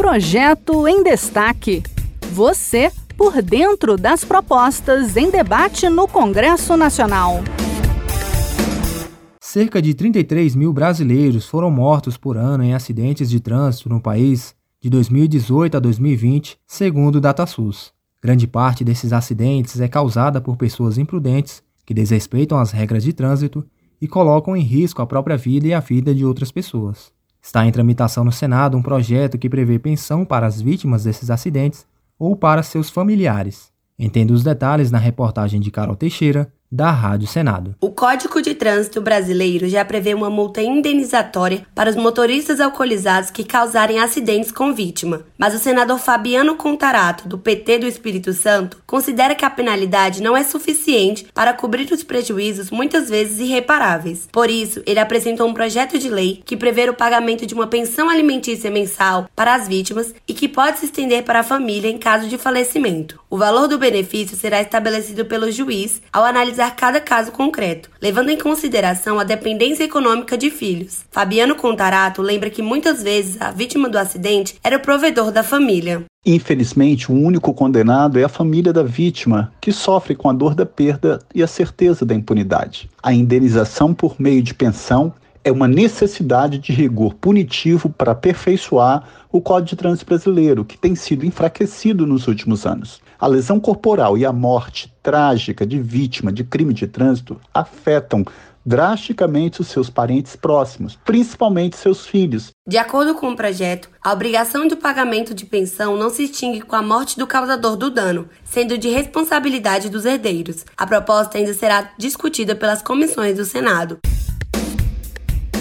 Projeto em Destaque. Você por dentro das propostas em debate no Congresso Nacional. Cerca de 33 mil brasileiros foram mortos por ano em acidentes de trânsito no país de 2018 a 2020, segundo o DataSUS. Grande parte desses acidentes é causada por pessoas imprudentes que desrespeitam as regras de trânsito e colocam em risco a própria vida e a vida de outras pessoas. Está em tramitação no Senado um projeto que prevê pensão para as vítimas desses acidentes ou para seus familiares. Entenda os detalhes na reportagem de Carol Teixeira, da Rádio Senado. O Código de Trânsito Brasileiro já prevê uma multa indenizatória para os motoristas alcoolizados que causarem acidentes com vítima, mas o senador Fabiano Contarato, do PT do Espírito Santo, considera que a penalidade não é suficiente para cobrir os prejuízos muitas vezes irreparáveis. Por isso, ele apresentou um projeto de lei que prevê o pagamento de uma pensão alimentícia mensal para as vítimas e que pode se estender para a família em caso de falecimento. O valor do benefício será estabelecido pelo juiz ao analisar analisar cada caso concreto, levando em consideração a dependência econômica de filhos. Fabiano Contarato lembra que muitas vezes a vítima do acidente era o provedor da família. Infelizmente, o único condenado é a família da vítima, que sofre com a dor da perda e a certeza da impunidade. A indenização por meio de pensão é uma necessidade de rigor punitivo para aperfeiçoar o Código de Trânsito Brasileiro, que tem sido enfraquecido nos últimos anos. A lesão corporal e a morte trágica de vítima de crime de trânsito afetam drasticamente os seus parentes próximos, principalmente seus filhos. De acordo com o projeto, a obrigação de pagamento de pensão não se extingue com a morte do causador do dano, sendo de responsabilidade dos herdeiros. A proposta ainda será discutida pelas comissões do Senado.